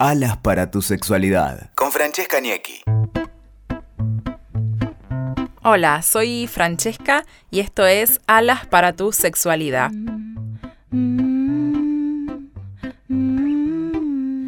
Alas para tu sexualidad. Con Francesca Niecki. Hola, soy Francesca y esto es Alas para tu sexualidad.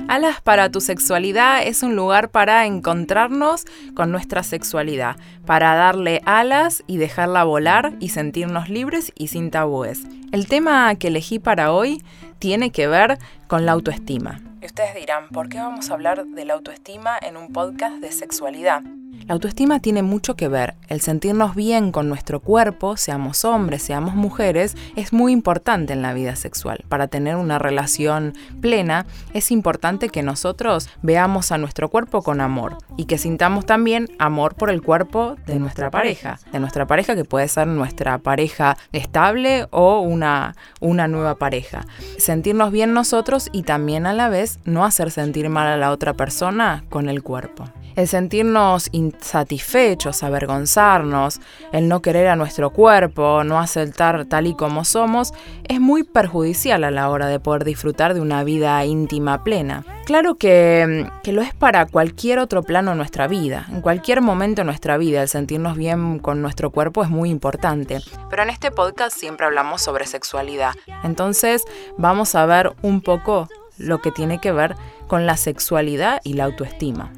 Alas para tu sexualidad es un lugar para encontrarnos con nuestra sexualidad, para darle alas y dejarla volar y sentirnos libres y sin tabúes. El tema que elegí para hoy tiene que ver con la autoestima. Y ustedes dirán, ¿por qué vamos a hablar de la autoestima en un podcast de sexualidad? La autoestima tiene mucho que ver. El sentirnos bien con nuestro cuerpo, seamos hombres, seamos mujeres, es muy importante en la vida sexual. Para tener una relación plena, es importante que nosotros veamos a nuestro cuerpo con amor y que sintamos también amor por el cuerpo de nuestra pareja. De nuestra pareja que puede ser nuestra pareja estable o una, una nueva pareja. Sentirnos bien nosotros y también a la vez no hacer sentir mal a la otra persona con el cuerpo. El sentirnos insatisfechos, avergonzarnos, el no querer a nuestro cuerpo, no aceptar tal y como somos, es muy perjudicial a la hora de poder disfrutar de una vida íntima plena. Claro que, que lo es para cualquier otro plano en nuestra vida. En cualquier momento de nuestra vida, el sentirnos bien con nuestro cuerpo es muy importante. Pero en este podcast siempre hablamos sobre sexualidad. Entonces vamos a ver un poco lo que tiene que ver con la sexualidad y la autoestima.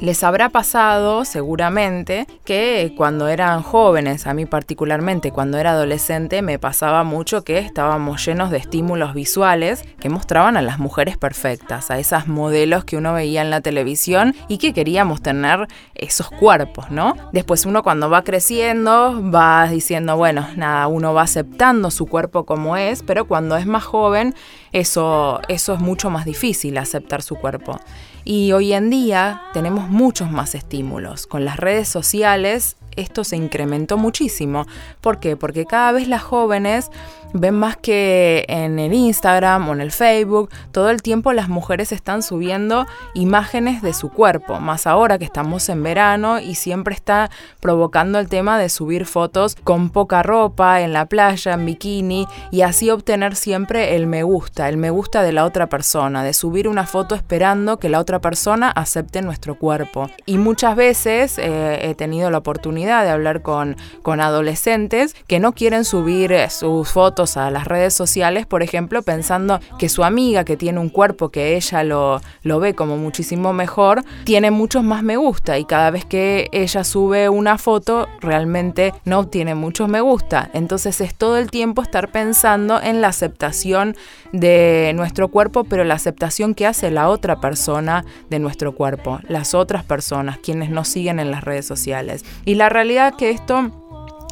Les habrá pasado seguramente que cuando eran jóvenes, a mí particularmente cuando era adolescente, me pasaba mucho que estábamos llenos de estímulos visuales que mostraban a las mujeres perfectas, a esas modelos que uno veía en la televisión y que queríamos tener esos cuerpos, ¿no? Después uno cuando va creciendo va diciendo, bueno, nada, uno va aceptando su cuerpo como es, pero cuando es más joven eso, eso es mucho más difícil aceptar su cuerpo. Y hoy en día tenemos muchos más estímulos. Con las redes sociales esto se incrementó muchísimo. ¿Por qué? Porque cada vez las jóvenes ven más que en el Instagram o en el Facebook, todo el tiempo las mujeres están subiendo imágenes de su cuerpo, más ahora que estamos en verano y siempre está provocando el tema de subir fotos con poca ropa, en la playa, en bikini y así obtener siempre el me gusta, el me gusta de la otra persona, de subir una foto esperando que la otra persona acepte nuestro cuerpo. Y muchas veces eh, he tenido la oportunidad de hablar con, con adolescentes que no quieren subir eh, sus fotos a las redes sociales, por ejemplo, pensando que su amiga que tiene un cuerpo que ella lo, lo ve como muchísimo mejor, tiene muchos más me gusta y cada vez que ella sube una foto realmente no obtiene muchos me gusta. Entonces es todo el tiempo estar pensando en la aceptación de nuestro cuerpo, pero la aceptación que hace la otra persona de nuestro cuerpo, las otras personas, quienes nos siguen en las redes sociales. Y la realidad que esto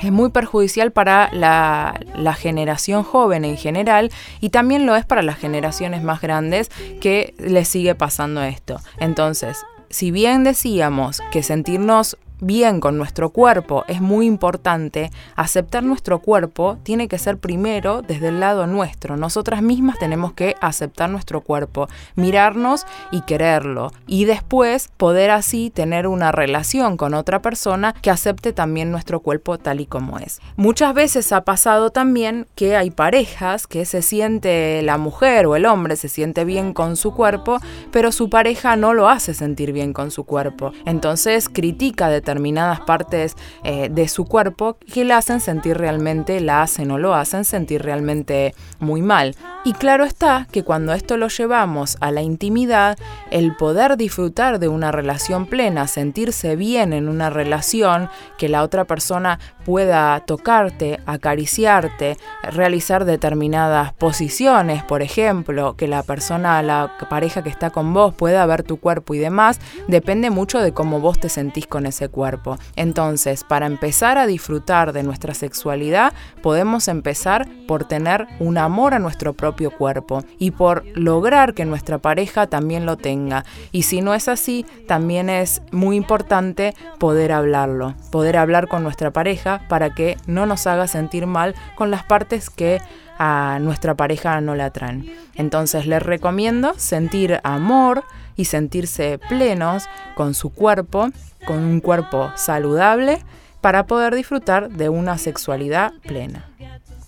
es muy perjudicial para la, la, generación joven en general y también lo es para las generaciones más grandes que les sigue pasando esto. Entonces, si bien decíamos que sentirnos bien con nuestro cuerpo es muy importante, aceptar nuestro cuerpo tiene que ser primero desde el lado nuestro. Nosotras mismas tenemos que aceptar nuestro cuerpo, mirarnos y quererlo. Y después poder así tener una relación con otra persona que acepte también nuestro cuerpo tal y como es. Muchas veces ha pasado también que hay parejas que se siente la mujer o el hombre se siente bien con su cuerpo, pero su pareja no lo hace sentir bien con su cuerpo. Entonces critica de determinadas partes eh, de su cuerpo que la hacen sentir realmente, la hacen o lo hacen sentir realmente muy mal. Y claro está que cuando esto lo llevamos a la intimidad, el poder disfrutar de una relación plena, sentirse bien en una relación, que la otra persona pueda tocarte, acariciarte, realizar determinadas posiciones, por ejemplo, que la persona, la pareja que está con vos pueda ver tu cuerpo y demás, depende mucho de cómo vos te sentís con ese cuerpo. Entonces, para empezar a disfrutar de nuestra sexualidad, podemos empezar por tener un amor a nuestro propio cuerpo y por lograr que nuestra pareja también lo tenga. Y si no es así, también es muy importante poder hablarlo, poder hablar con nuestra pareja para que no nos haga sentir mal con las partes que a nuestra pareja no le atraen. Entonces les recomiendo sentir amor y sentirse plenos con su cuerpo, con un cuerpo saludable, para poder disfrutar de una sexualidad plena.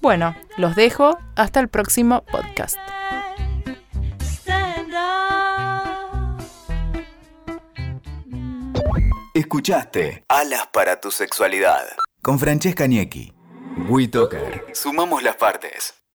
Bueno, los dejo hasta el próximo podcast. Escuchaste Alas para tu sexualidad con Francesca Niecki. WeToker. Sumamos las partes.